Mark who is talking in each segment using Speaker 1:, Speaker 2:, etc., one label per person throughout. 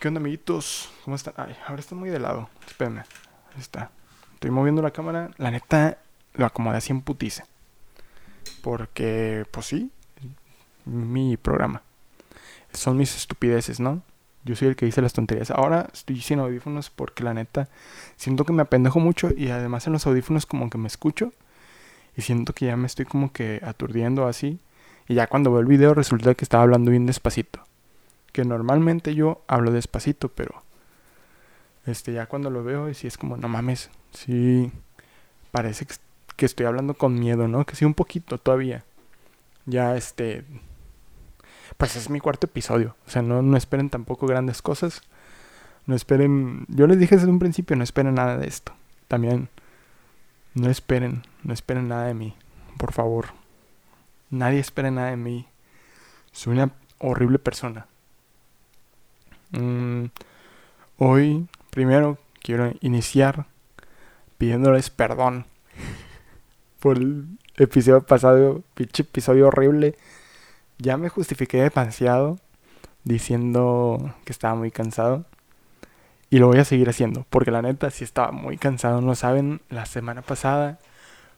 Speaker 1: ¿Qué onda, amiguitos? ¿Cómo están? Ay, ahora está muy de lado. Espérenme. Ahí está. Estoy moviendo la cámara. La neta, lo acomodé así en putice. Porque, pues sí, mi programa. Son mis estupideces, ¿no? Yo soy el que dice las tonterías. Ahora estoy sin audífonos porque la neta siento que me apendejo mucho y además en los audífonos como que me escucho y siento que ya me estoy como que aturdiendo así. Y ya cuando veo el video resulta que estaba hablando bien despacito. Normalmente yo hablo despacito, pero este ya cuando lo veo sí es como, no mames, sí parece que, que estoy hablando con miedo, ¿no? Que sí un poquito todavía. Ya este pues es mi cuarto episodio. O sea, no, no esperen tampoco grandes cosas. No esperen. Yo les dije desde un principio, no esperen nada de esto. También. No esperen, no esperen nada de mí. Por favor. Nadie espere nada de mí. Soy una horrible persona. Mm, hoy, primero, quiero iniciar pidiéndoles perdón por el episodio pasado, pinche episodio horrible ya me justifiqué demasiado diciendo que estaba muy cansado. Y lo voy a seguir haciendo, porque la neta sí estaba muy cansado. No saben, la semana pasada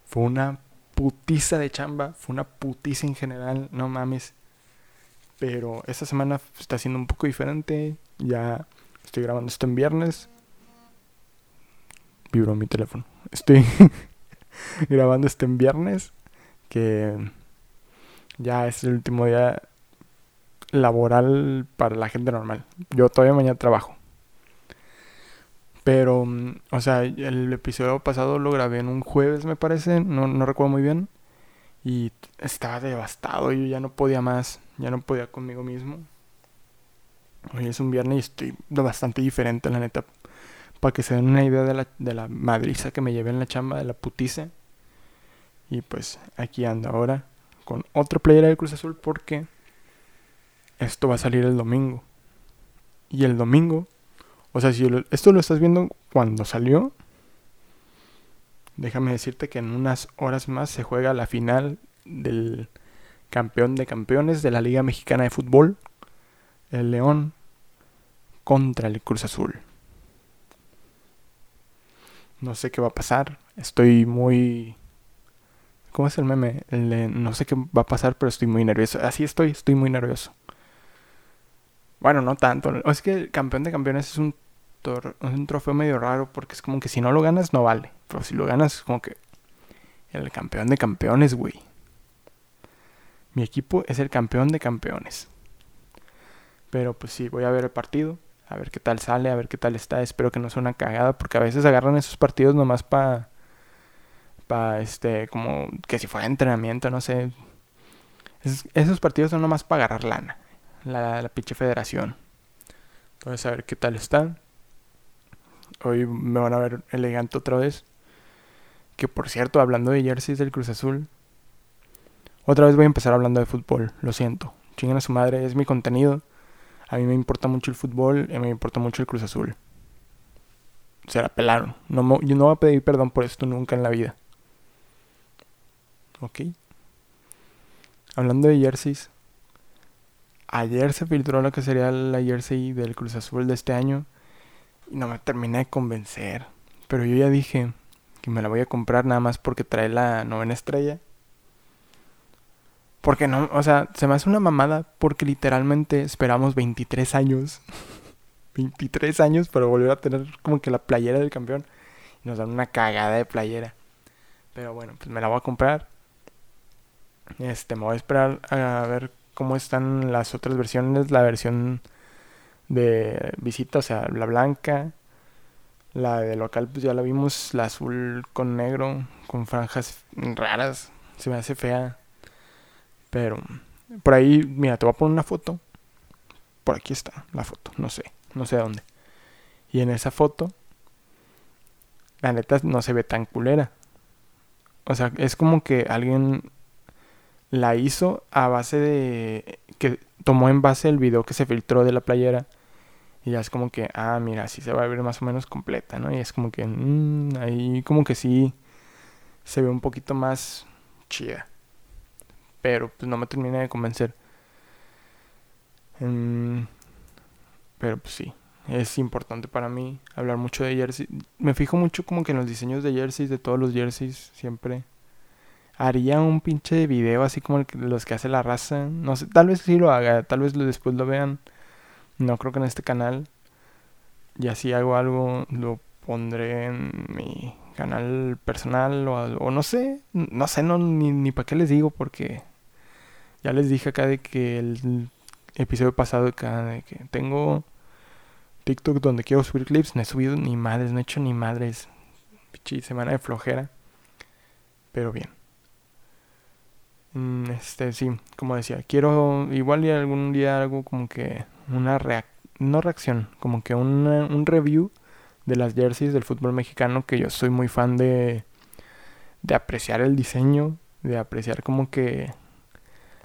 Speaker 1: fue una putiza de chamba, fue una putiza en general, no mames. Pero esta semana está siendo un poco diferente. Ya estoy grabando esto en viernes. Vibró mi teléfono. Estoy grabando esto en viernes. Que ya es el último día laboral para la gente normal. Yo todavía mañana trabajo. Pero, mm, o sea, el episodio pasado lo grabé en un jueves, me parece, no, no recuerdo muy bien. Y estaba devastado, yo ya no podía más, ya no podía conmigo mismo. Hoy es un viernes y estoy bastante diferente, la neta. Para que se den una idea de la, de la madriza que me llevé en la chamba, de la putice. Y pues aquí ando ahora con otra playera de Cruz Azul porque esto va a salir el domingo. Y el domingo, o sea, si esto lo estás viendo cuando salió, déjame decirte que en unas horas más se juega la final del campeón de campeones de la Liga Mexicana de Fútbol, el León, contra el Cruz Azul. No sé qué va a pasar, estoy muy ¿Cómo es el meme? no sé qué va a pasar, pero estoy muy nervioso. Así estoy, estoy muy nervioso. Bueno, no tanto. Es que el campeón de campeones es un, un trofeo medio raro porque es como que si no lo ganas no vale. Pero si lo ganas es como que el campeón de campeones, güey. Mi equipo es el campeón de campeones. Pero pues sí, voy a ver el partido. A ver qué tal sale, a ver qué tal está. Espero que no sea una cagada porque a veces agarran esos partidos nomás para este, como que si fuera entrenamiento, no sé. esos partidos son nomás para agarrar lana, la, la pinche federación. Entonces, a ver qué tal están. Hoy me van a ver elegante otra vez. Que por cierto, hablando de jerseys del Cruz Azul, otra vez voy a empezar hablando de fútbol, lo siento. Chingan a su madre, es mi contenido. A mí me importa mucho el fútbol y me importa mucho el Cruz Azul. Se la pelaron. No, yo no voy a pedir perdón por esto nunca en la vida. ¿ok? Hablando de jerseys, ayer se filtró lo que sería la jersey del Cruz Azul de este año y no me terminé de convencer. Pero yo ya dije que me la voy a comprar nada más porque trae la novena estrella. Porque no, o sea, se me hace una mamada porque literalmente esperamos 23 años. 23 años para volver a tener como que la playera del campeón. Y nos dan una cagada de playera. Pero bueno, pues me la voy a comprar. Este, me voy a esperar a ver cómo están las otras versiones. La versión de visita, o sea, la blanca. La de local, pues ya la vimos. La azul con negro, con franjas raras. Se me hace fea. Pero por ahí, mira, te voy a poner una foto. Por aquí está la foto, no sé, no sé dónde. Y en esa foto, la neta no se ve tan culera. O sea, es como que alguien la hizo a base de que tomó en base el video que se filtró de la playera y ya es como que ah mira así se va a ver más o menos completa no y es como que mmm, ahí como que sí se ve un poquito más chida pero pues no me termina de convencer mm, pero pues sí es importante para mí hablar mucho de jersey. Me fijo mucho como que en los diseños de jerseys, de todos los jerseys, siempre. Haría un pinche video así como los que hace la raza. No sé, tal vez sí lo haga, tal vez después lo vean. No creo que en este canal. Y así hago algo, lo pondré en mi canal personal o, no sé, no sé, no, ni, ni para qué les digo porque ya les dije acá de que el episodio pasado acá de que tengo TikTok donde quiero subir clips, no he subido ni madres, no he hecho ni madres. Pichi, semana de flojera. Pero bien. Mm, este, sí, como decía, quiero igual y algún día algo como que una reacción, no reacción, como que un review de las jerseys del fútbol mexicano, que yo soy muy fan de, de apreciar el diseño, de apreciar como que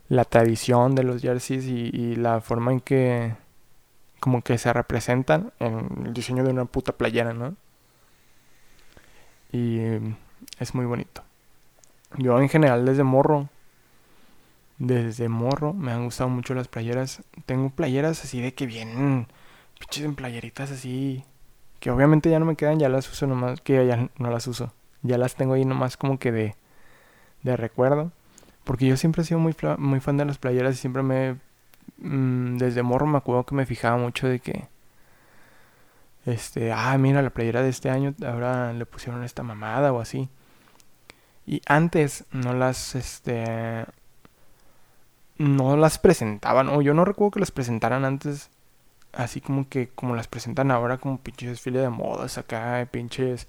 Speaker 1: la tradición de los jerseys y la forma en que como que se representan en el diseño de una puta playera, ¿no? Y es muy bonito. Yo en general desde morro, desde morro me han gustado mucho las playeras. Tengo playeras así de que vienen pinches en playeritas así, que obviamente ya no me quedan, ya las uso nomás, que ya no las uso. Ya las tengo ahí nomás como que de, de recuerdo. Porque yo siempre he sido muy, muy fan de las playeras y siempre me Mm, desde morro me acuerdo que me fijaba mucho de que este, ah, mira la playera de este año, ahora le pusieron esta mamada o así. Y antes no las este no las presentaban o yo no recuerdo que las presentaran antes así como que como las presentan ahora como pinches desfile de modas acá, pinches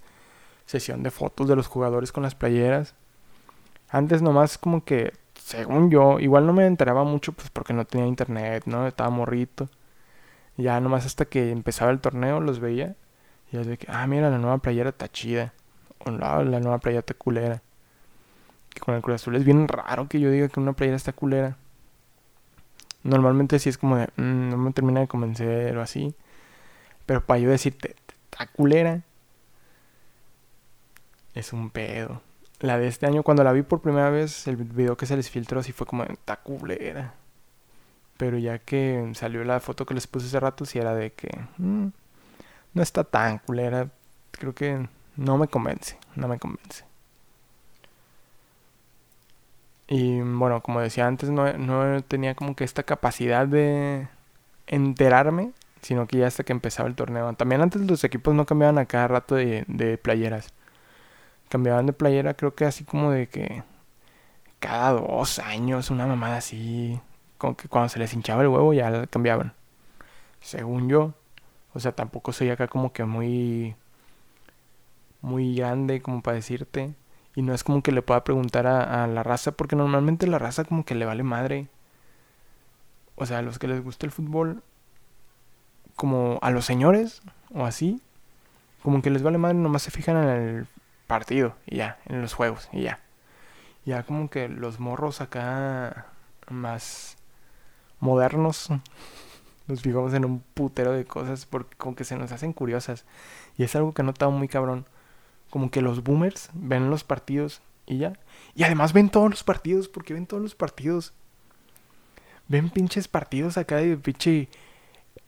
Speaker 1: sesión de fotos de los jugadores con las playeras. Antes nomás como que según yo, igual no me enteraba mucho pues porque no tenía internet, ¿no? Estaba morrito. Ya nomás hasta que empezaba el torneo los veía. Y de que, ah, mira, la nueva playera está chida. O la, la nueva playera está culera. Que con el Cruz Azul es bien raro que yo diga que una playera está culera. Normalmente sí es como de, mm, no me termina de convencer o así. Pero para yo decirte, está culera. Es un pedo. La de este año, cuando la vi por primera vez, el video que se les filtró, sí fue como, está culera. Pero ya que salió la foto que les puse hace rato, sí era de que mm, no está tan culera. Creo que no me convence, no me convence. Y bueno, como decía antes, no, no tenía como que esta capacidad de enterarme, sino que ya hasta que empezaba el torneo. También antes los equipos no cambiaban a cada rato de, de playeras cambiaban de playera, creo que así como de que cada dos años, una mamada así, como que cuando se les hinchaba el huevo ya la cambiaban. Según yo, o sea, tampoco soy acá como que muy, muy grande como para decirte. Y no es como que le pueda preguntar a, a la raza, porque normalmente la raza como que le vale madre. O sea, a los que les gusta el fútbol, como a los señores o así, como que les vale madre, nomás se fijan en el partido y ya, en los juegos y ya. Ya como que los morros acá más modernos nos fijamos en un putero de cosas porque como que se nos hacen curiosas. Y es algo que he notado muy cabrón. Como que los boomers ven los partidos y ya. Y además ven todos los partidos porque ven todos los partidos. Ven pinches partidos acá de pinche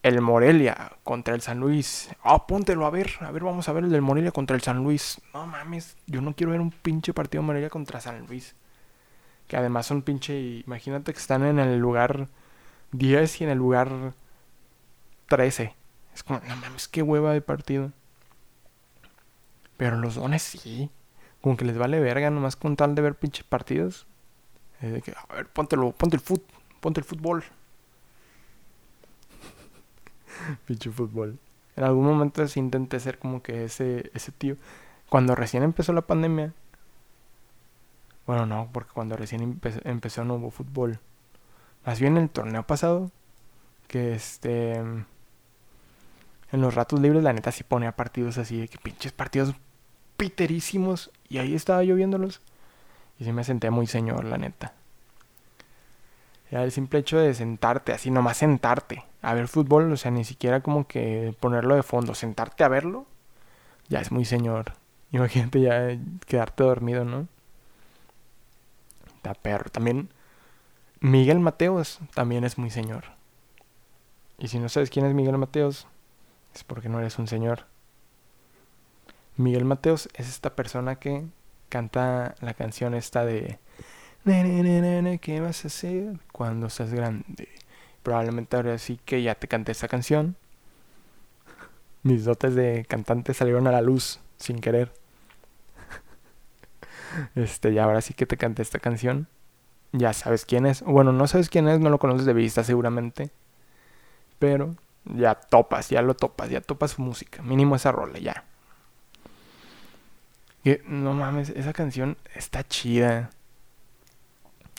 Speaker 1: el Morelia contra el San Luis. Ah, póntelo a ver. A ver, vamos a ver el del Morelia contra el San Luis. No mames, yo no quiero ver un pinche partido Morelia contra San Luis. Que además son pinche. Imagínate que están en el lugar 10 y en el lugar 13. Es como, no mames, qué hueva de partido. Pero los dones sí. Como que les vale verga nomás con tal de ver pinche partidos. que, a ver, póntelo, ponte el fut, ponte el fútbol. Pinche fútbol. En algún momento sí intenté ser como que ese, ese tío. Cuando recién empezó la pandemia. Bueno, no, porque cuando recién empezó no hubo fútbol. Más bien el torneo pasado. Que este. En los ratos libres, la neta sí ponía partidos así. De que pinches partidos piterísimos. Y ahí estaba yo viéndolos. Y sí me senté muy señor, la neta. El simple hecho de sentarte, así nomás sentarte a ver fútbol, o sea, ni siquiera como que ponerlo de fondo, sentarte a verlo, ya es muy señor. Imagínate ya quedarte dormido, ¿no? Está perro. También Miguel Mateos también es muy señor. Y si no sabes quién es Miguel Mateos, es porque no eres un señor. Miguel Mateos es esta persona que canta la canción esta de ¿Qué vas a hacer cuando seas grande? Probablemente ahora sí que ya te canté esa canción. Mis dotes de cantante salieron a la luz sin querer. Este, y ahora sí que te canté esta canción. Ya sabes quién es. Bueno, no sabes quién es, no lo conoces de vista seguramente. Pero ya topas, ya lo topas, ya topas su música. Mínimo esa rola, ya. No mames, esa canción está chida.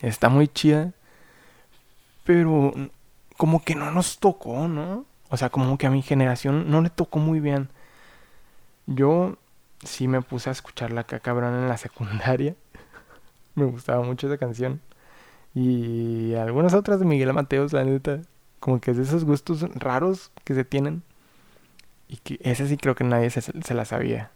Speaker 1: Está muy chida. Pero como que no nos tocó, ¿no? O sea, como que a mi generación no le tocó muy bien. Yo sí me puse a escucharla acá cabrón en la secundaria. me gustaba mucho esa canción. Y algunas otras de Miguel Mateos, la neta. Como que es de esos gustos raros que se tienen. Y que ese sí creo que nadie se, se la sabía.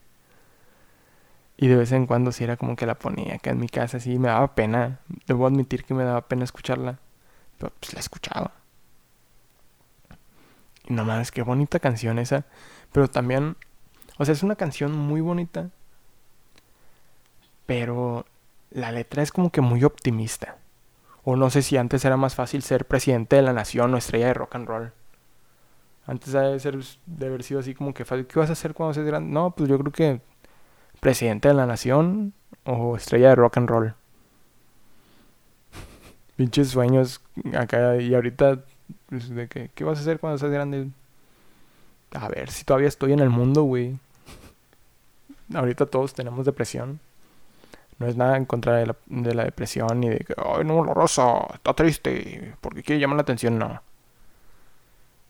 Speaker 1: Y de vez en cuando sí era como que la ponía acá en mi casa, sí me daba pena. Debo admitir que me daba pena escucharla. Pero pues la escuchaba. Y no mames, qué bonita canción esa. Pero también, o sea, es una canción muy bonita. Pero la letra es como que muy optimista. O no sé si antes era más fácil ser presidente de la nación o estrella de rock and roll. Antes de, ser, de haber sido así como que fácil. ¿Qué vas a hacer cuando seas grande? No, pues yo creo que presidente de la nación o estrella de rock and roll. Pinches sueños acá y ahorita pues, de que, ¿qué vas a hacer cuando seas grande? A ver si todavía estoy en el mundo, güey. Ahorita todos tenemos depresión. No es nada en contra de la, de la depresión ni de que, ay, no, la rosa está triste porque quiere llamar la atención, no.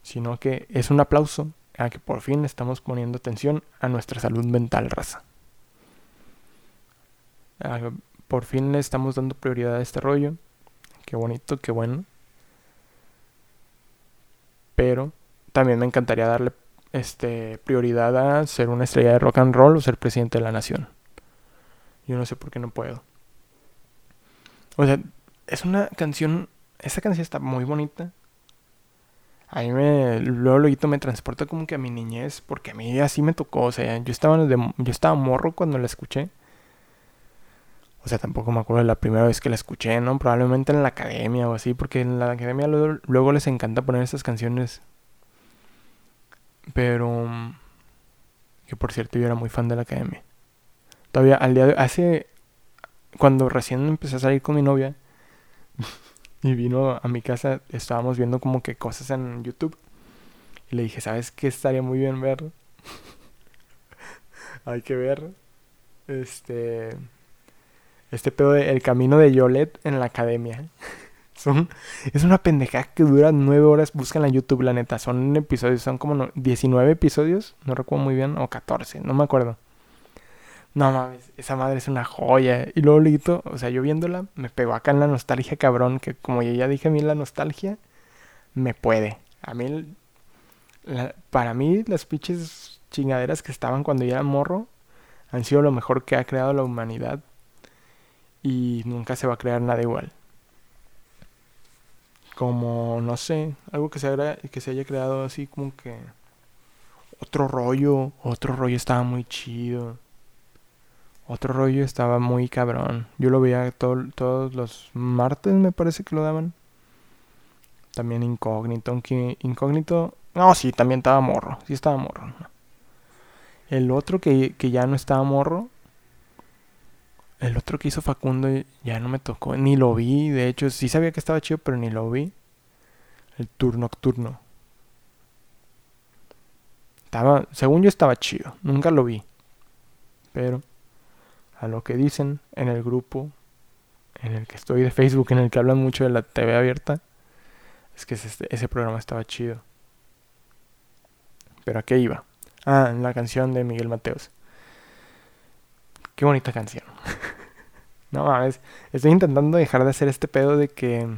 Speaker 1: Sino que es un aplauso a que por fin estamos poniendo atención a nuestra salud mental, raza. Por fin le estamos dando prioridad a este rollo. Qué bonito, qué bueno. Pero también me encantaría darle este, prioridad a ser una estrella de rock and roll o ser presidente de la nación. Yo no sé por qué no puedo. O sea, es una canción. Esta canción está muy bonita. A mí me. Luego, luego me transporta como que a mi niñez. Porque a mí así me tocó. O sea, yo estaba, yo estaba morro cuando la escuché. O sea, tampoco me acuerdo de la primera vez que la escuché, ¿no? Probablemente en la academia o así. Porque en la academia luego, luego les encanta poner estas canciones. Pero. Que por cierto, yo era muy fan de la academia. Todavía al día de hace cuando recién empecé a salir con mi novia y vino a mi casa, estábamos viendo como que cosas en YouTube. Y le dije, ¿sabes qué estaría muy bien ver? Hay que ver este este pedo de El camino de Yolet en la academia. Son, es una pendejada que dura nueve horas. Buscan en YouTube, la neta. Son episodios, son como 19 episodios. No recuerdo muy bien. O 14, no me acuerdo. No mames, esa madre es una joya. Y luego, Lito, o sea, yo viéndola, me pegó acá en la nostalgia, cabrón. Que como ya dije, a mí la nostalgia me puede. A mí, para mí, las pinches chingaderas que estaban cuando yo era morro han sido lo mejor que ha creado la humanidad. Y nunca se va a crear nada igual. Como, no sé, algo que se, que se haya creado así como que. Otro rollo, otro rollo estaba muy chido otro rollo estaba muy cabrón. Yo lo veía todos los martes, me parece que lo daban. También incógnito, aunque incógnito... No, sí, también estaba morro. Sí estaba morro. El otro que, que ya no estaba morro. El otro que hizo Facundo ya no me tocó. Ni lo vi. De hecho, sí sabía que estaba chido, pero ni lo vi. El tour nocturno. Estaba, según yo estaba chido. Nunca lo vi. Pero a lo que dicen en el grupo en el que estoy de Facebook, en el que hablan mucho de la TV abierta, es que ese, ese programa estaba chido. Pero ¿a qué iba? Ah, en la canción de Miguel Mateos. Qué bonita canción. No mames, estoy intentando dejar de hacer este pedo de que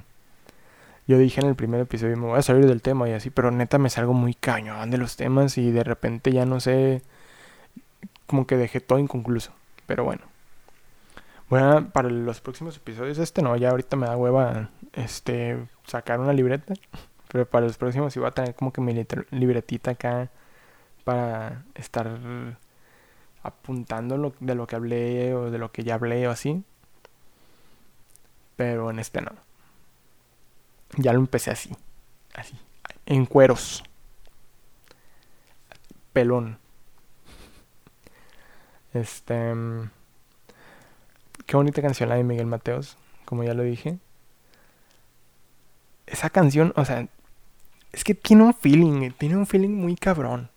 Speaker 1: yo dije en el primer episodio me voy a salir del tema y así, pero neta me salgo muy cañón de los temas y de repente ya no sé, como que dejé todo inconcluso. Pero bueno. Bueno, para los próximos episodios, este no, ya ahorita me da hueva este sacar una libreta. Pero para los próximos sí voy a tener como que mi libretita acá para estar apuntando lo, de lo que hablé o de lo que ya hablé o así. Pero en este no. Ya lo empecé así. Así. En cueros. Pelón. Este. Mm, qué bonita canción la de Miguel Mateos. Como ya lo dije. Esa canción, o sea. Es que tiene un feeling. Tiene un feeling muy cabrón.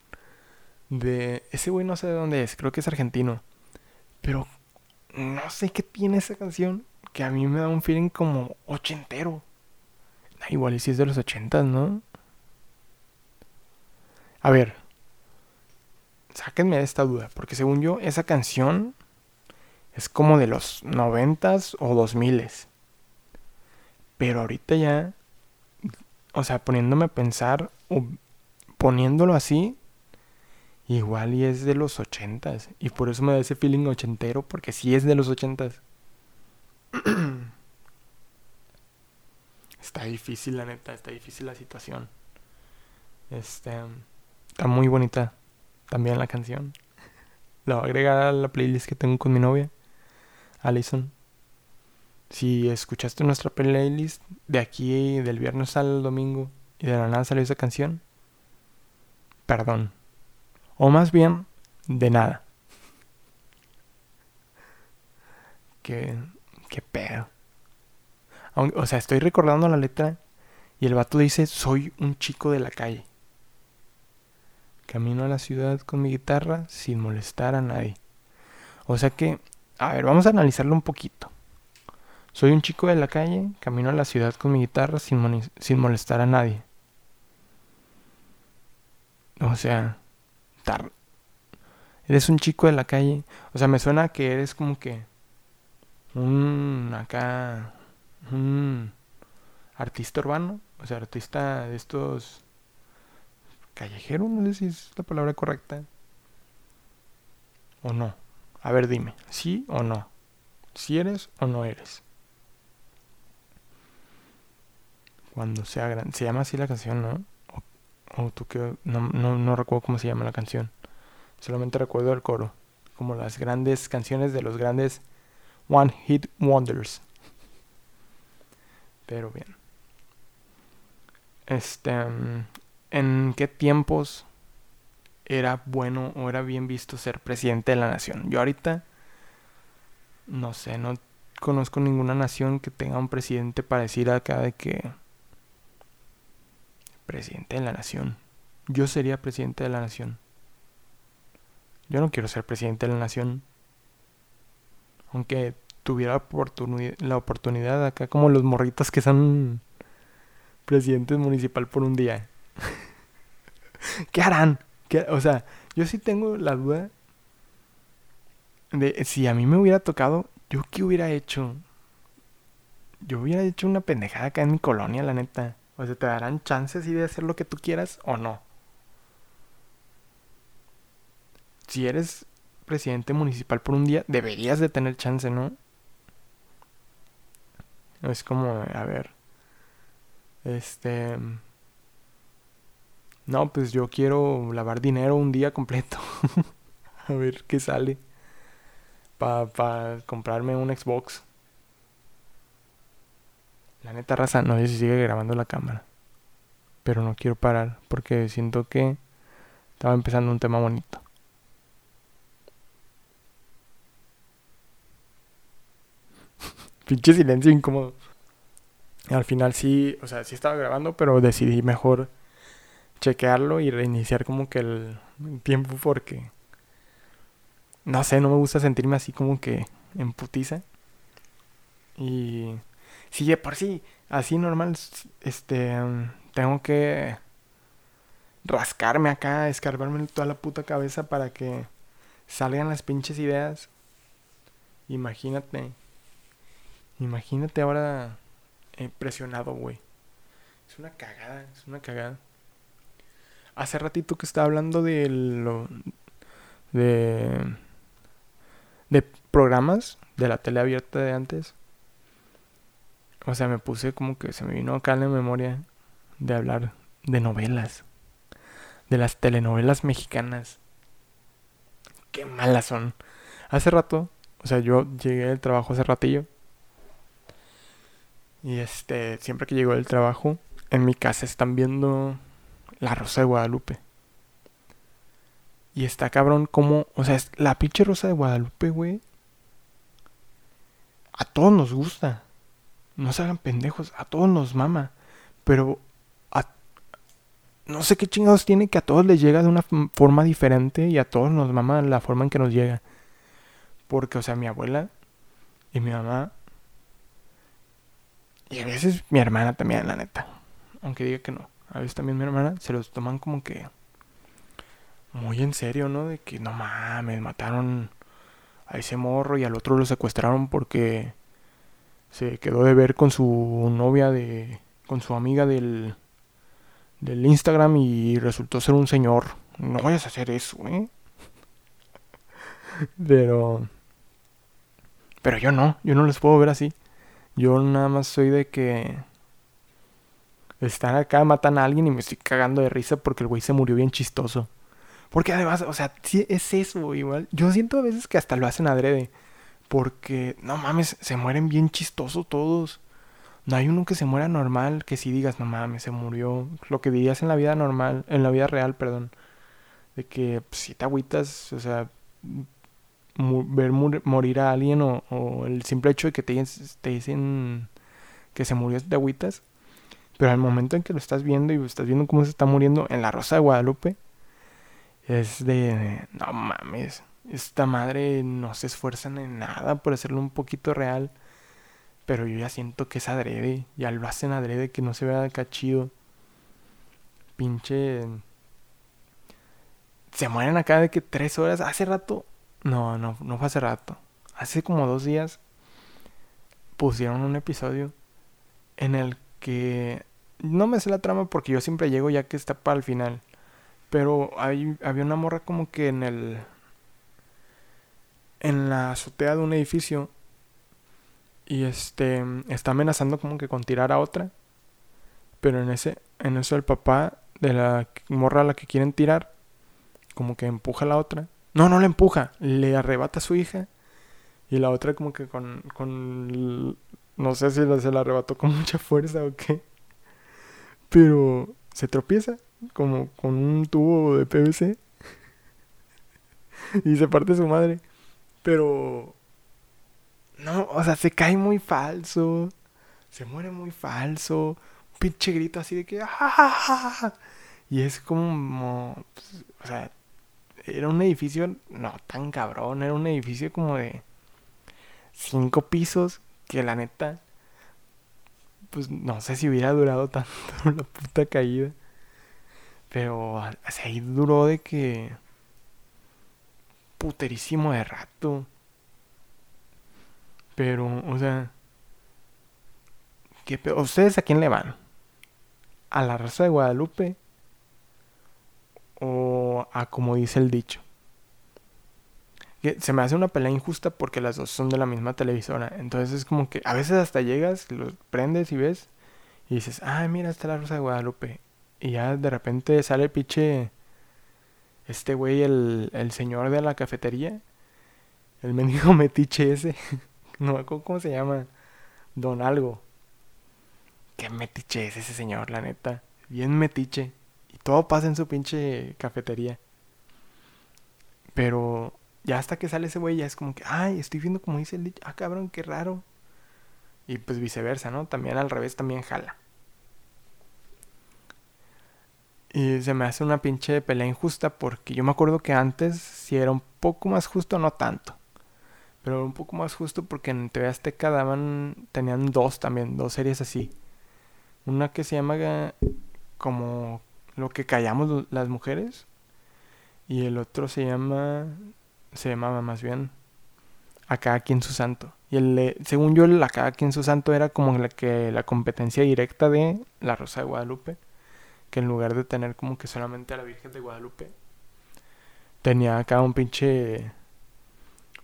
Speaker 1: De. Ese güey no sé de dónde es. Creo que es argentino. Pero. No sé qué tiene esa canción. Que a mí me da un feeling como ochentero. Igual y si es de los ochentas, ¿no? A ver, sáquenme de esta duda, porque según yo, esa canción es como de los noventas o dos miles. Pero ahorita ya, o sea, poniéndome a pensar o poniéndolo así, igual y es de los ochentas. Y por eso me da ese feeling ochentero, porque sí es de los ochentas. está difícil, la neta, está difícil la situación. Este, está muy bonita también la canción. La voy a agregar a la playlist que tengo con mi novia, Alison. Si escuchaste nuestra playlist de aquí, del viernes al domingo, y de la nada salió esa canción, perdón. O más bien, de nada. Qué, qué pedo. O sea, estoy recordando la letra y el vato dice, soy un chico de la calle. Camino a la ciudad con mi guitarra sin molestar a nadie. O sea que, a ver, vamos a analizarlo un poquito. Soy un chico de la calle, camino a la ciudad con mi guitarra sin, sin molestar a nadie. O sea, eres un chico de la calle. O sea, me suena que eres como que un acá un artista urbano, o sea, artista de estos callejero, no sé si es la palabra correcta. O no. A ver, dime, ¿sí o no? ¿Si eres o no eres? Cuando sea grande. Se llama así la canción, ¿no? O, tú que... No, no, no recuerdo cómo se llama la canción. Solamente recuerdo el coro. Como las grandes canciones de los grandes One Hit Wonders. Pero bien. Este. Mm, ¿En qué tiempos era bueno o era bien visto ser presidente de la nación? Yo ahorita. No sé, no conozco ninguna nación que tenga un presidente para decir acá de que. Presidente de la nación. Yo sería presidente de la nación. Yo no quiero ser presidente de la nación. Aunque tuviera la oportunidad acá como los morritos que son presidentes municipal por un día. ¿Qué harán? O sea, yo sí tengo la duda de si a mí me hubiera tocado, ¿yo qué hubiera hecho? Yo hubiera hecho una pendejada acá en mi colonia, la neta. O sea, ¿te darán chances de hacer lo que tú quieras o no? Si eres presidente municipal por un día, deberías de tener chance, ¿no? Es como, a ver, este... No, pues yo quiero lavar dinero un día completo. a ver qué sale. Para pa comprarme un Xbox. La neta raza, no sé si sigue grabando la cámara. Pero no quiero parar porque siento que estaba empezando un tema bonito. Pinche silencio incómodo. Al final sí, o sea, sí estaba grabando, pero decidí mejor chequearlo y reiniciar como que el tiempo porque no sé, no me gusta sentirme así como que en putiza. Y sí, por sí, así normal, este, tengo que rascarme acá, escarbarme toda la puta cabeza para que salgan las pinches ideas. Imagínate Imagínate ahora eh, presionado, güey. Es una cagada, es una cagada. Hace ratito que estaba hablando de lo. de. de programas de la tele abierta de antes. O sea, me puse como que se me vino acá en la memoria de hablar de novelas. de las telenovelas mexicanas. Qué malas son. Hace rato, o sea, yo llegué del trabajo hace ratillo. Y este, siempre que llego del trabajo, en mi casa están viendo La Rosa de Guadalupe. Y está cabrón como, o sea, es la pinche Rosa de Guadalupe, güey. A todos nos gusta. No se hagan pendejos, a todos nos mama. Pero no sé qué chingados tiene que a todos les llega de una forma diferente y a todos nos mama la forma en que nos llega. Porque, o sea, mi abuela y mi mamá. Y a veces mi hermana también, la neta. Aunque diga que no. A veces también mi hermana se los toman como que. Muy en serio, ¿no? De que no mames, mataron a ese morro y al otro lo secuestraron porque se quedó de ver con su novia de. con su amiga del del Instagram y resultó ser un señor. No vayas a hacer eso, ¿eh? Pero... Pero yo no, yo no les puedo ver así. Yo nada más soy de que... Están acá, matan a alguien y me estoy cagando de risa porque el güey se murió bien chistoso. Porque además, o sea, sí es eso, igual. Yo siento a veces que hasta lo hacen adrede. Porque, no mames, se mueren bien chistosos todos. No hay uno que se muera normal, que si digas, no mames, se murió. Lo que dirías en la vida normal, en la vida real, perdón. De que pues, si te agüitas, o sea, ver morir a alguien o, el simple hecho de que te, te dicen que se murió de agüitas. Pero al momento en que lo estás viendo y estás viendo cómo se está muriendo en la Rosa de Guadalupe, es de, no mames, esta madre no se esfuerzan en nada por hacerlo un poquito real. Pero yo ya siento que es adrede. Ya lo hacen adrede que no se vea cachido. Pinche. Se mueren acá de que tres horas. Hace rato. No, no, no fue hace rato. Hace como dos días. Pusieron un episodio. En el que. No me sé la trama porque yo siempre llego ya que está para el final. Pero hay, había una morra como que en el. En la azotea de un edificio y este está amenazando como que con tirar a otra. Pero en ese en eso el papá de la morra a la que quieren tirar como que empuja a la otra. No, no la empuja, le arrebata a su hija. Y la otra como que con con no sé si se la arrebató con mucha fuerza o qué. Pero se tropieza como con un tubo de PVC y se parte su madre. Pero no, o sea, se cae muy falso. Se muere muy falso. Un pinche grito así de que. ¡Ah! Y es como. Pues, o sea, era un edificio. No tan cabrón. Era un edificio como de. Cinco pisos. Que la neta. Pues no sé si hubiera durado tanto la puta caída. Pero. O ahí duró de que. Puterísimo de rato. Pero, o sea, ¿qué ¿ustedes a quién le van? ¿A la raza de Guadalupe? ¿O a como dice el dicho? se me hace una pelea injusta porque las dos son de la misma televisora. Entonces es como que a veces hasta llegas, los prendes y ves y dices, ah, mira, está la Rosa de Guadalupe. Y ya de repente sale el pinche, este güey, el, el señor de la cafetería, el mendigo metiche ese. No me acuerdo cómo se llama. Don algo. Qué metiche es ese señor, la neta. Bien metiche. Y todo pasa en su pinche cafetería. Pero ya hasta que sale ese güey ya es como que, ay, estoy viendo como dice el dicho. Ah, cabrón, qué raro. Y pues viceversa, ¿no? También al revés también jala. Y se me hace una pinche pelea injusta porque yo me acuerdo que antes si era un poco más justo, no tanto pero un poco más justo porque en TV Azteca daban, tenían dos también, dos series así. Una que se llama como lo que callamos las mujeres y el otro se llama, se llamaba más bien a cada quien su santo. Y el, según yo, la cada quien su santo era como la que la competencia directa de la Rosa de Guadalupe, que en lugar de tener como que solamente a la Virgen de Guadalupe, tenía acá un pinche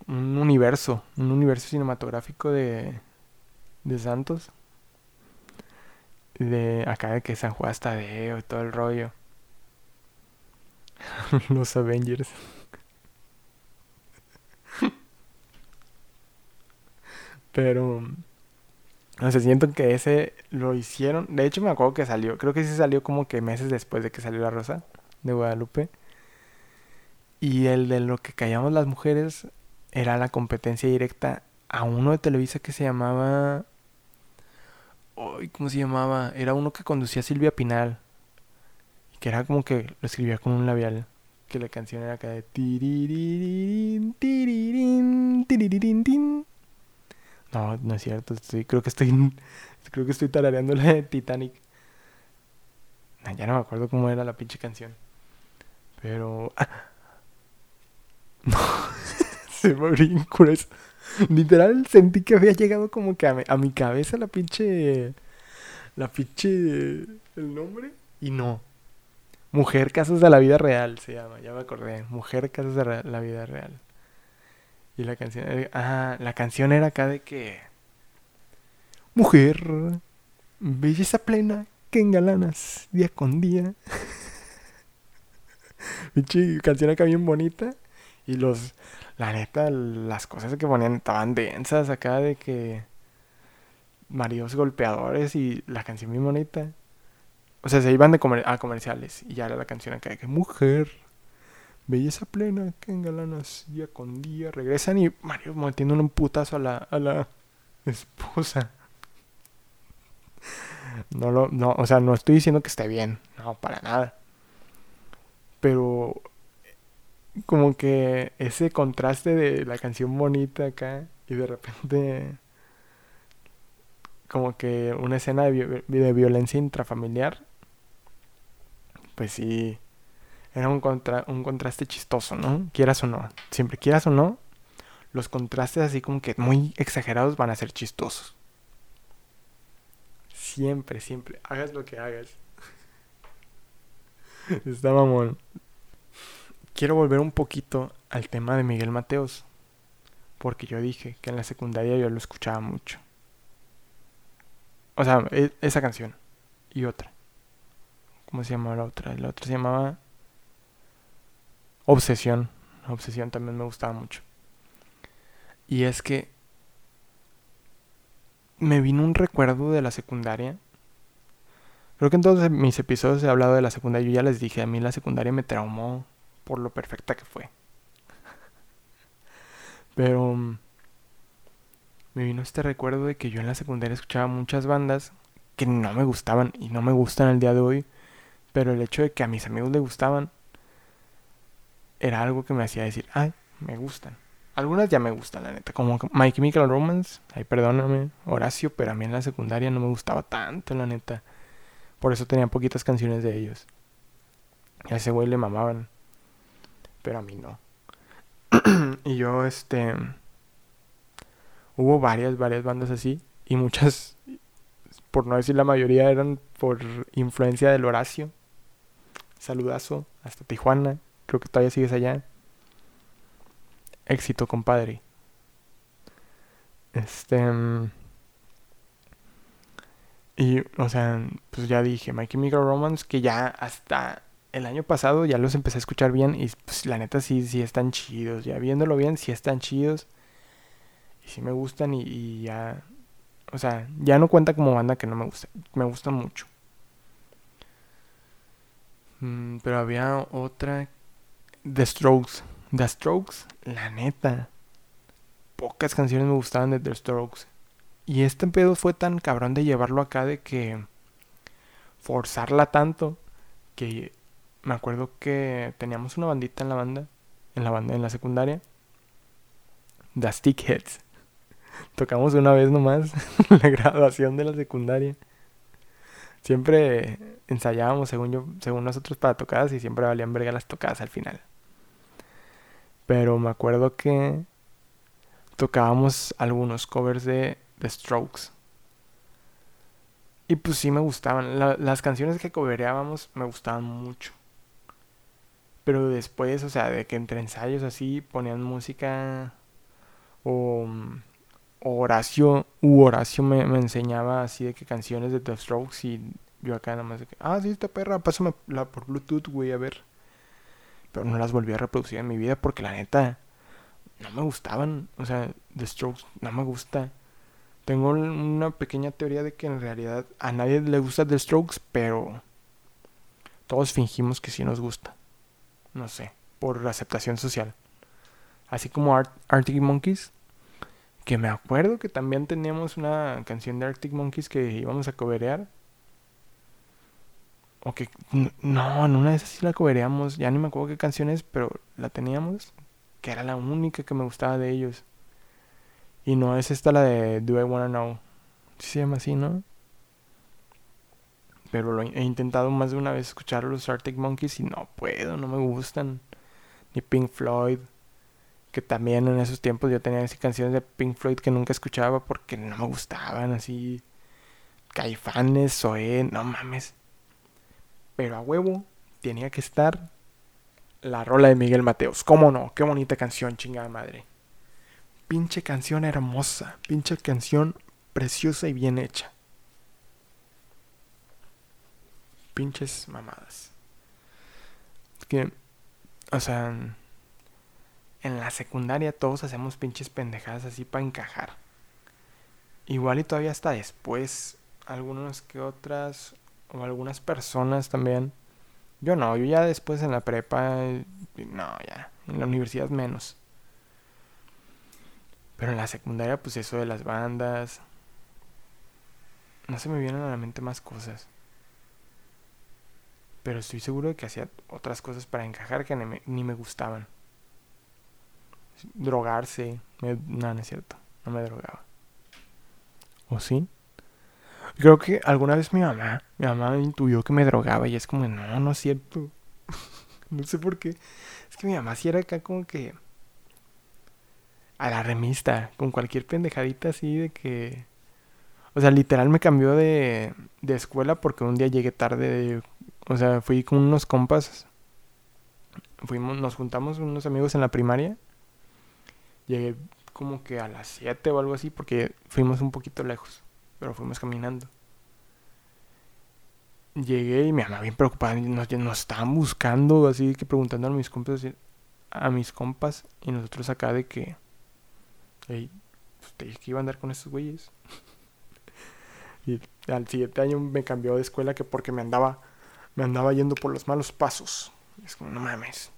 Speaker 1: un universo, un universo cinematográfico de, de Santos. De acá de que San Juan de y todo el rollo. Los Avengers. Pero... No sé, siento que ese lo hicieron. De hecho, me acuerdo que salió. Creo que sí salió como que meses después de que salió La Rosa de Guadalupe. Y el de lo que callamos las mujeres era la competencia directa a uno de Televisa que se llamaba. Ay, ¿Cómo se llamaba? Era uno que conducía Silvia Pinal. Que era como que lo escribía con un labial. Que la canción era acá de. No, no es cierto. Estoy, creo que estoy. Creo que estoy tarareando la de Titanic. No, ya no me acuerdo cómo era la pinche canción. Pero. ah, No. Se me abrió bien. Literal sentí que había llegado como que a mi, a mi cabeza la pinche. La pinche. El nombre. Y no. Mujer Casos de la Vida Real se llama. Ya me acordé. Mujer Casos de la Vida Real. Y la canción. eh, Ah, la canción era acá de que. Mujer. Belleza plena que engalanas día con día. Pinche canción acá bien bonita. Y los. La neta, las cosas que ponían estaban densas acá de que. Maridos golpeadores y la canción bien bonita. O sea, se iban de a comerciales y ya era la canción acá de que mujer, belleza plena, que engalanas día con día, regresan y Mario metiendo un putazo a la, a la esposa. No lo, no, o sea, no estoy diciendo que esté bien, no, para nada. Pero como que ese contraste de la canción bonita acá y de repente como que una escena de, de violencia intrafamiliar, pues sí, era un, contra- un contraste chistoso, ¿no? Quieras o no, siempre quieras o no, los contrastes así como que muy exagerados van a ser chistosos. Siempre, siempre, hagas lo que hagas. Está mamón. Quiero volver un poquito al tema de Miguel Mateos, porque yo dije que en la secundaria yo lo escuchaba mucho. O sea, e- esa canción y otra. ¿Cómo se llamaba la otra? La otra se llamaba Obsesión. Obsesión también me gustaba mucho. Y es que me vino un recuerdo de la secundaria. Creo que en todos mis episodios he hablado de la secundaria. Yo ya les dije, a mí la secundaria me traumó por lo perfecta que fue. Pero mm, me vino este recuerdo de que yo en la secundaria escuchaba muchas bandas que no me gustaban y no me gustan al día de hoy. Pero el hecho de que a mis amigos les gustaban era algo que me hacía decir, ay, me gustan. Algunas ya me gustan, la neta, como My Chemical Romance, ay, perdóname, Horacio, pero a mí en la secundaria no me gustaba tanto, la neta. Por eso tenía poquitas canciones de ellos. Y a ese güey le mamaban, pero a mí no. y yo, este... Hubo varias, varias bandas así, y muchas, por no decir la mayoría, eran por influencia del Horacio. Saludazo, hasta Tijuana, creo que todavía sigues allá. Éxito, compadre. Este. mm, Y, o sea, pues ya dije, My Chemical Romance, que ya hasta el año pasado ya los empecé a escuchar bien y pues la neta sí, sí están chidos. Ya viéndolo bien, sí están chidos. Y sí me gustan y, y ya... O sea, ya no cuenta como banda que no me gusta. Me gusta mucho. Mm, pero había otra... The Strokes. The Strokes, la neta. Pocas canciones me gustaban de The Strokes. Y este pedo fue tan cabrón de llevarlo acá de que forzarla tanto que me acuerdo que teníamos una bandita en la banda, en la banda en la secundaria, The Stickheads. Tocamos una vez nomás la graduación de la secundaria. Siempre ensayábamos según yo, según nosotros para tocadas y siempre valían verga las tocadas al final. Pero me acuerdo que tocábamos algunos covers de The Strokes. Y pues sí me gustaban. La- las canciones que covereábamos me gustaban mucho. Pero después, o sea, de que entre ensayos así ponían música o, o Horacio, u Horacio me, me enseñaba así de que canciones de The Strokes y yo acá nada más de que, ah, sí, esta perra, pásame la por Bluetooth, güey, a ver. Pero no las volví a reproducir en mi vida porque la neta no me gustaban. O sea, The Strokes no me gusta. Tengo una pequeña teoría de que en realidad a nadie le gusta The Strokes, pero todos fingimos que sí nos gusta. No sé, por aceptación social. Así como Arctic Monkeys, que me acuerdo que también teníamos una canción de Arctic Monkeys que íbamos a coberear. O que no, en una de esas sí la cobereamos. Ya ni me acuerdo qué canción es, pero la teníamos. Que era la única que me gustaba de ellos. Y no es esta la de Do I Wanna Know. se llama así, ¿no? Pero lo he intentado más de una vez escuchar los Arctic Monkeys y no puedo, no me gustan. Ni Pink Floyd. Que también en esos tiempos yo tenía esas canciones de Pink Floyd que nunca escuchaba porque no me gustaban, así. Caifanes, Zoé, no mames. Pero a huevo tenía que estar la rola de Miguel Mateos. ¿Cómo no? Qué bonita canción, chingada madre. Pinche canción hermosa, pinche canción preciosa y bien hecha. Pinches mamadas. que, o sea, en la secundaria todos hacemos pinches pendejadas así para encajar. Igual y todavía hasta después, algunas que otras, o algunas personas también. Yo no, yo ya después en la prepa, no, ya, en la universidad menos. Pero en la secundaria, pues eso de las bandas. No se me vienen a la mente más cosas. Pero estoy seguro de que hacía otras cosas para encajar que ni me, gustaban. Drogarse. no, no es cierto. No me drogaba. ¿O sí? Creo que alguna vez mi mamá, mi mamá intuyó que me drogaba y es como, no, no es cierto. no sé por qué. Es que mi mamá sí era acá como que a la remista, con cualquier pendejadita así de que... O sea, literal me cambió de, de escuela porque un día llegué tarde. o sea, fui con unos compas. Fuimos, nos juntamos unos amigos en la primaria. Llegué como que a las 7 o algo así porque fuimos un poquito lejos. Pero fuimos caminando. Llegué y mi mamá bien preocupada. Nos, nos estaban buscando así que preguntando a mis compas. A mis compas y nosotros acá de que Ey, usted que iba a andar con esos güeyes. y al siguiente año me cambió de escuela que porque me andaba, me andaba yendo por los malos pasos. es como, no mames.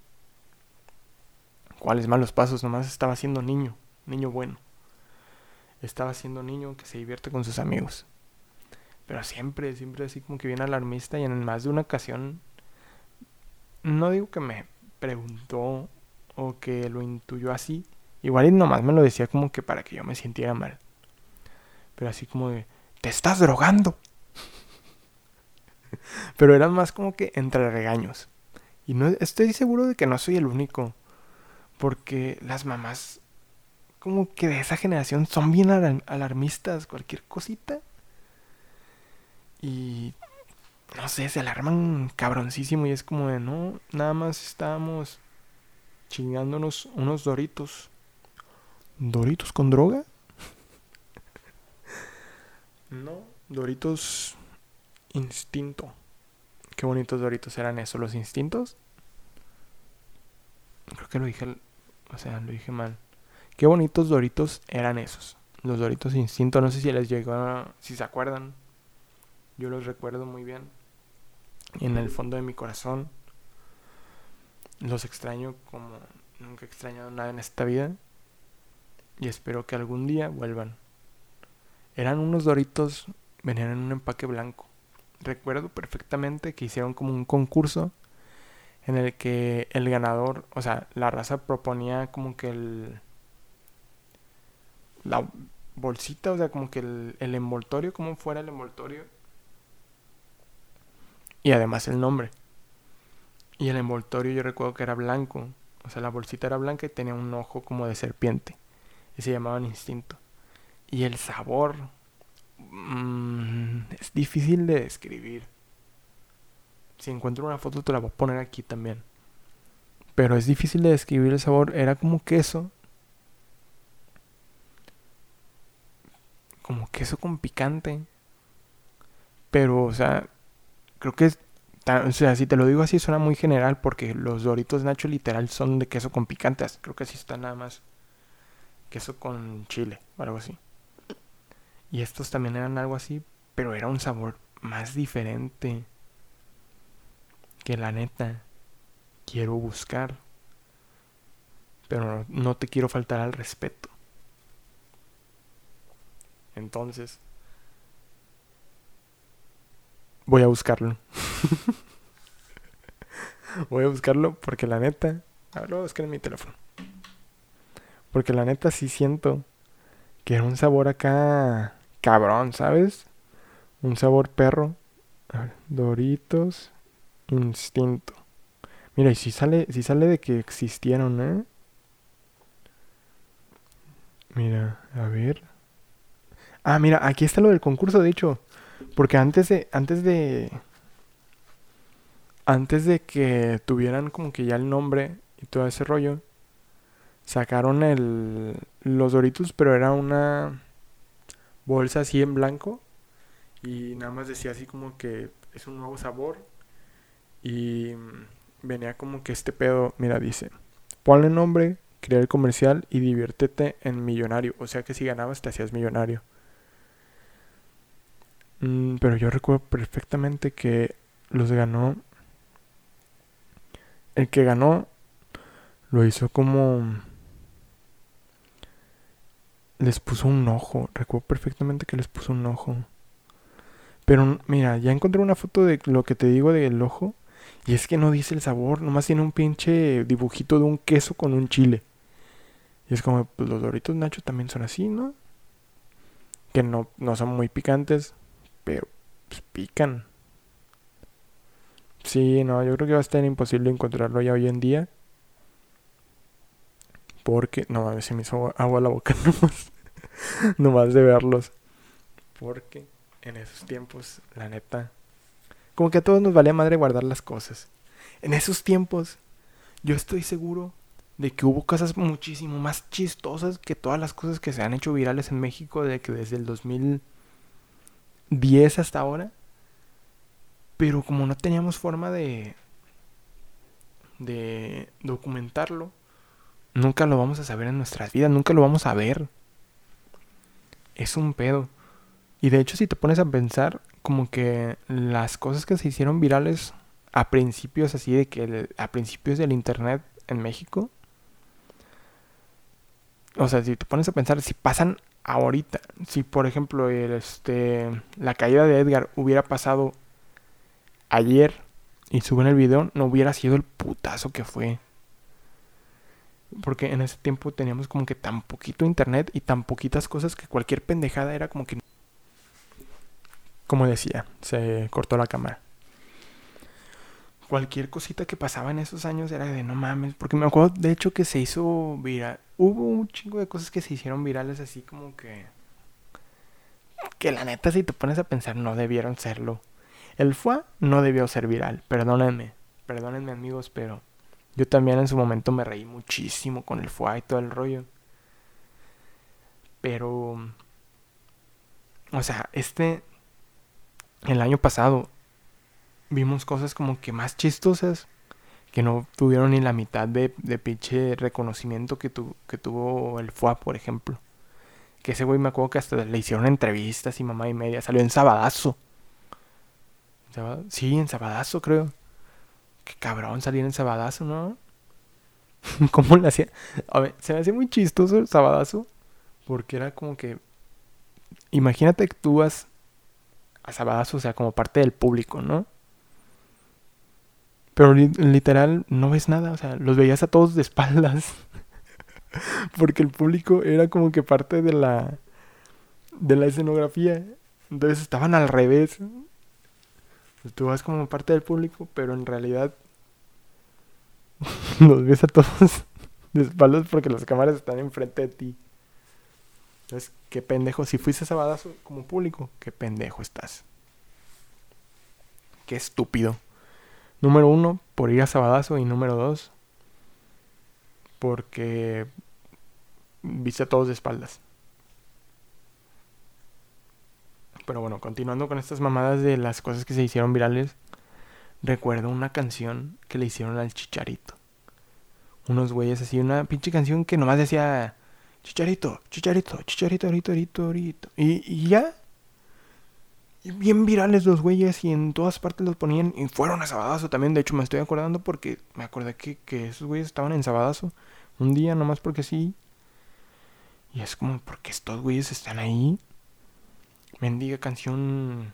Speaker 1: ¿Cuáles malos pasos? Nomás estaba siendo niño, niño bueno. Estaba siendo niño que se divierte con sus amigos. Pero siempre, siempre así como que viene alarmista y en más de una ocasión, no digo que me preguntó o que lo intuyó así, Igual y nomás me lo decía como que para que yo me sintiera mal. Pero así como de, te estás drogando. Pero eran más como que entre regaños. Y no estoy seguro de que no soy el único. Porque las mamás como que de esa generación son bien alarmistas, cualquier cosita. Y no sé, se alarman cabroncísimo y es como de no, nada más estábamos chingándonos unos doritos. ¿Doritos con droga? no, Doritos instinto. Qué bonitos Doritos eran esos, los instintos. Creo que lo dije, o sea, lo dije mal. Qué bonitos Doritos eran esos. Los Doritos instinto, no sé si les llegó, si se acuerdan. Yo los recuerdo muy bien. En el fondo de mi corazón. Los extraño como nunca he extrañado nada en esta vida y espero que algún día vuelvan. Eran unos doritos, venían en un empaque blanco. Recuerdo perfectamente que hicieron como un concurso en el que el ganador, o sea, la raza proponía como que el la bolsita, o sea, como que el, el envoltorio, como fuera el envoltorio y además el nombre. Y el envoltorio yo recuerdo que era blanco, o sea, la bolsita era blanca y tenía un ojo como de serpiente y se llamaban instinto. Y el sabor mm, es difícil de describir. Si encuentro una foto te la voy a poner aquí también. Pero es difícil de describir el sabor. Era como queso. Como queso con picante. Pero, o sea, creo que o sea, si te lo digo así suena muy general porque los Doritos Nacho literal son de queso con picantes. Creo que así está nada más queso con chile o algo así. Y estos también eran algo así, pero era un sabor más diferente que la neta quiero buscar. Pero no te quiero faltar al respeto. Entonces, voy a buscarlo. voy a buscarlo porque la neta. A ver, lo voy a buscar en mi teléfono. Porque la neta sí siento que era un sabor acá cabrón, ¿sabes? Un sabor perro. A ver, Doritos Instinto. Mira, y si sale, si sale de que existieron, ¿eh? Mira, a ver. Ah, mira, aquí está lo del concurso, de hecho. Porque antes de. Antes de. Antes de que tuvieran como que ya el nombre y todo ese rollo. Sacaron el. Los Doritos, pero era una bolsa así en blanco. Y nada más decía así como que es un nuevo sabor. Y venía como que este pedo, mira, dice, ponle nombre, crea el comercial y diviértete en millonario. O sea que si ganabas te hacías millonario. Mm, pero yo recuerdo perfectamente que los ganó. El que ganó lo hizo como... Les puso un ojo. Recuerdo perfectamente que les puso un ojo. Pero mira, ya encontré una foto de lo que te digo del ojo. Y es que no dice el sabor. Nomás tiene un pinche dibujito de un queso con un chile. Y es como, pues los Doritos Nacho también son así, ¿no? Que no, no son muy picantes pero pues, pican. Sí, no, yo creo que va a estar imposible encontrarlo ya hoy en día. Porque, no, a ver si me hizo agua la boca nomás, nomás de verlos. Porque en esos tiempos, la neta, como que a todos nos valía madre guardar las cosas. En esos tiempos, yo estoy seguro de que hubo cosas muchísimo más chistosas que todas las cosas que se han hecho virales en México de que desde el 2000 10 hasta ahora. Pero como no teníamos forma de, documentarlo, nunca lo vamos a saber en nuestras vidas, nunca lo vamos a ver. Es un pedo. Y de hecho si te pones a pensar, como que las cosas que se hicieron virales a principios así de que a principios del internet en México, o sea, si te pones a pensar, si pasan ahorita. Si por ejemplo el, este, la caída de Edgar hubiera pasado ayer y suben el video, no hubiera sido el putazo que fue. Porque en ese tiempo teníamos como que tan poquito internet y tan poquitas cosas que cualquier pendejada era como que... Como decía, se cortó la cámara. Cualquier cosita que pasaba en esos años era de no mames. Porque me acuerdo de hecho que se hizo viral hubo un chingo de cosas que se hicieron virales así como que... Que la neta si te pones a pensar no debieron serlo. El FUA no debió ser viral, perdónenme, perdónenme amigos, pero yo también en su momento me reí muchísimo con el FUA y todo el rollo. Pero... O sea, este... El año pasado vimos cosas como que más chistosas que no tuvieron ni la mitad de, de pinche reconocimiento que, que tuvo el FUA, por ejemplo. Que ese güey me acuerdo que hasta le hicieron entrevistas y mamá y media. Salió en Sabadazo. Sí, en Sabadazo creo. Qué cabrón salir en Sabadazo, ¿no? ¿Cómo le hacía? A ver, se me hacía muy chistoso el Sabadazo. Porque era como que... Imagínate que tú vas a Sabadazo, o sea, como parte del público, ¿no? Pero literal no ves nada, o sea, los veías a todos de espaldas. Porque el público era como que parte de la de la escenografía. Entonces estaban al revés. Tú vas como parte del público, pero en realidad los ves a todos de espaldas porque las cámaras están enfrente de ti. Entonces, qué pendejo. Si fuiste sabadazo como público, qué pendejo estás. Qué estúpido. Número uno, por ir a Sabadazo. Y número dos, porque viste a todos de espaldas. Pero bueno, continuando con estas mamadas de las cosas que se hicieron virales. recuerdo una canción que le hicieron al Chicharito. Unos güeyes así, una pinche canción que nomás decía Chicharito, Chicharito, Chicharito, ahorita, ahorita, ahorita. Y, y ya. Bien virales los güeyes y en todas partes los ponían. Y fueron a Sabadazo también. De hecho, me estoy acordando porque me acordé que, que esos güeyes estaban en Sabadazo. Un día nomás porque sí. Y es como, porque estos güeyes están ahí? Mendiga canción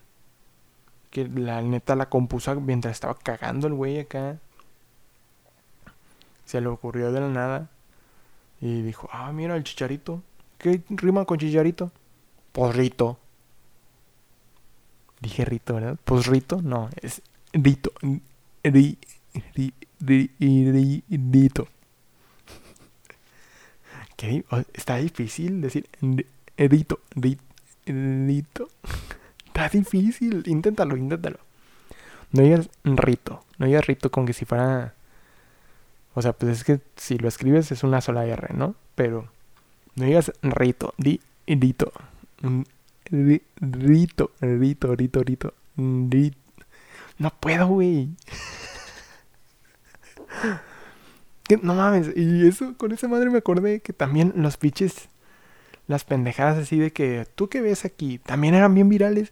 Speaker 1: que la neta la compuso mientras estaba cagando el güey acá. Se le ocurrió de la nada. Y dijo, ah, mira el chicharito. ¿Qué rima con chicharito? Porrito. Dije rito, ¿verdad? Posrito, no, es rito. Ri, ri, ri, rito. ¿Qué? Está difícil decir rito, rito. Está difícil. Inténtalo, inténtalo. No digas rito. No digas rito como que si fuera. O sea, pues es que si lo escribes es una sola R, ¿no? Pero no digas rito. Di rito. Rito, rito, rito, rito. No puedo, güey. No mames. Y eso, con esa madre me acordé que también los pitches las pendejadas así de que tú que ves aquí también eran bien virales.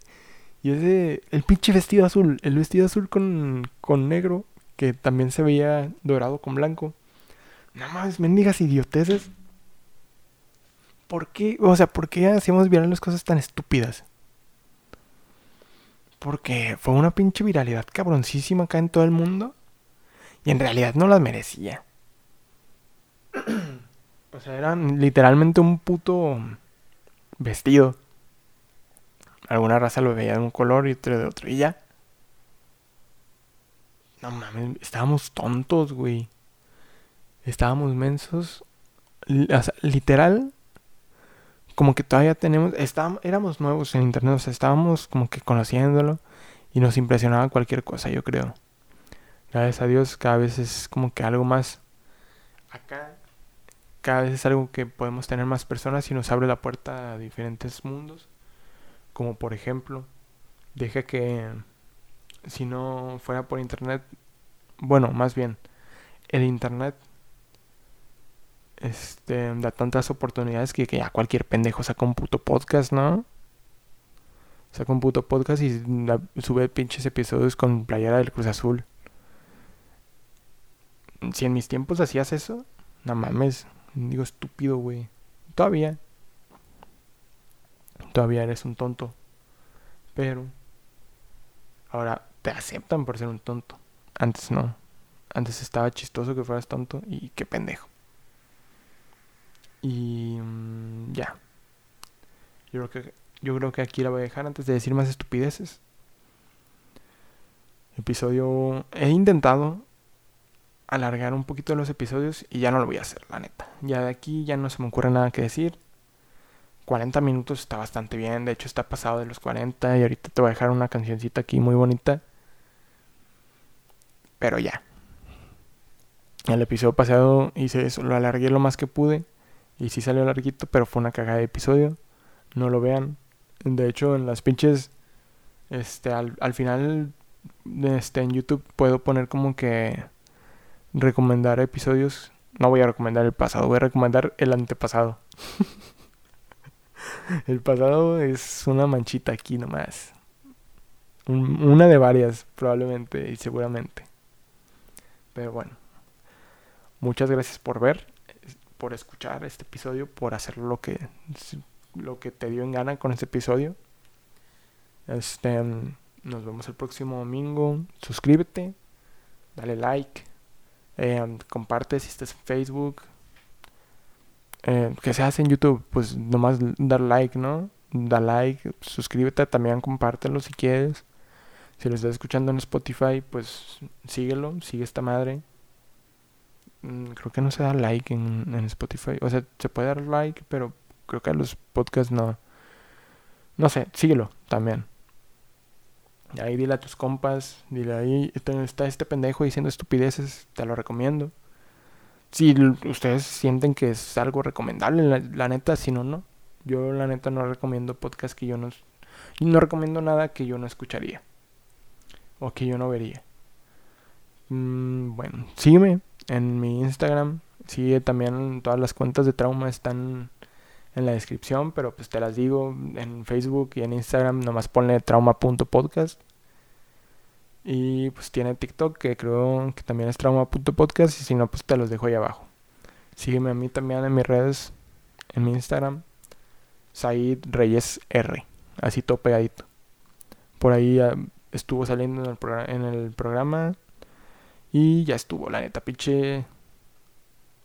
Speaker 1: Y ese, el pinche vestido azul, el vestido azul con, con negro, que también se veía dorado con blanco. Nada más, mendigas idioteces. ¿Por qué? O sea, ¿por qué hacíamos virales cosas tan estúpidas? Porque fue una pinche viralidad cabroncísima acá en todo el mundo. Y en realidad no las merecía. O sea, era literalmente un puto vestido. Alguna raza lo veía de un color y otro de otro. Y ya. No mames, estábamos tontos, güey. Estábamos mensos. O sea, literal. Como que todavía tenemos. Estábamos, éramos nuevos en internet. O sea, estábamos como que conociéndolo. Y nos impresionaba cualquier cosa, yo creo. Gracias a Dios, cada vez es como que algo más. Acá cada vez es algo que podemos tener más personas y nos abre la puerta a diferentes mundos. Como por ejemplo, deja que si no fuera por internet, bueno, más bien, el internet este, da tantas oportunidades que, que ya cualquier pendejo saca un puto podcast, ¿no? Saca un puto podcast y sube pinches episodios con playera del Cruz Azul. Si en mis tiempos hacías eso, no mames, Digo, estúpido, güey. Todavía. Todavía eres un tonto. Pero. Ahora te aceptan por ser un tonto. Antes no. Antes estaba chistoso que fueras tonto y qué pendejo. Y mm, ya. Yo creo que yo creo que aquí la voy a dejar antes de decir más estupideces. Episodio he intentado alargar un poquito los episodios y ya no lo voy a hacer, la neta. Ya de aquí ya no se me ocurre nada que decir. 40 minutos está bastante bien, de hecho está pasado de los 40 y ahorita te voy a dejar una cancioncita aquí muy bonita. Pero ya. El episodio pasado hice eso, lo alargué lo más que pude y sí salió larguito, pero fue una cagada de episodio. No lo vean. De hecho, en las pinches este al, al final este en YouTube puedo poner como que recomendar episodios. No voy a recomendar el pasado, voy a recomendar el antepasado. el pasado es una manchita aquí nomás. una de varias, probablemente y seguramente. Pero bueno. Muchas gracias por ver, por escuchar este episodio, por hacer lo que, lo que te dio en gana con este episodio. Este, nos vemos el próximo domingo. Suscríbete, dale like eh, comparte si estás en Facebook. Eh, que se hace en YouTube, pues nomás dar like, ¿no? Da like, suscríbete, también compártelo si quieres. Si lo estás escuchando en Spotify, pues síguelo, sigue esta madre. Mm, creo que no se da like en, Spotify. O sea, se puede dar like, pero creo que a los podcasts no. No sé, síguelo también. Ahí dile a tus compas, dile ahí está este pendejo diciendo estupideces, te lo recomiendo. Si ustedes sienten que es algo recomendable, la, neta, si no, no. Yo la neta no recomiendo podcast que yo no... No recomiendo nada que yo no escucharía. O que yo no vería. Mm, bueno, sígueme en mi Instagram. Sigue también todas las cuentas de trauma están en la descripción, pero pues te las digo en Facebook y en Instagram, nomás ponle trauma.podcast. Y pues tiene TikTok, que creo que también es trauma.podcast, y si no, pues te los dejo ahí abajo. Sígueme a mí también en mis redes, en mi Instagram, Said Reyes R, así todo pegadito. Por ahí ah, estuvo saliendo en el programa y ya estuvo, la neta, pinche.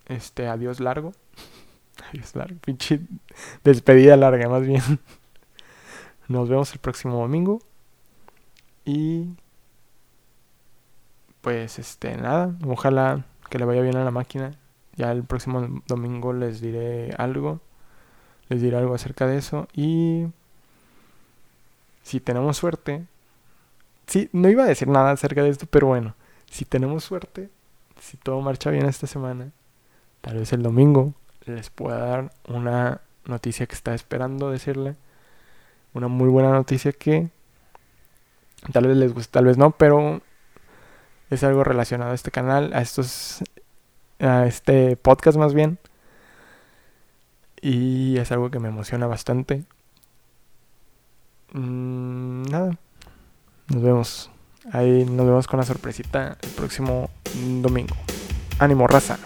Speaker 1: Este, adiós largo. adiós largo, pinche despedida larga, más bien. Nos vemos el próximo domingo. Y pues este nada, ojalá que le vaya bien a la máquina. Ya el próximo domingo les diré algo. Les diré algo acerca de eso. Y si tenemos suerte. Sí, no iba a decir nada acerca de esto, pero bueno. Si tenemos suerte, si todo marcha bien esta semana, tal vez el domingo les pueda dar una noticia que está esperando decirle. Una muy buena noticia que tal vez les guste, tal vez no, pero es algo relacionado a este canal, a estos a este podcast más bien. Y es algo que me emociona bastante. Mm, nada. Nos vemos. Ahí nos vemos con la sorpresita el próximo domingo. Ánimo, raza.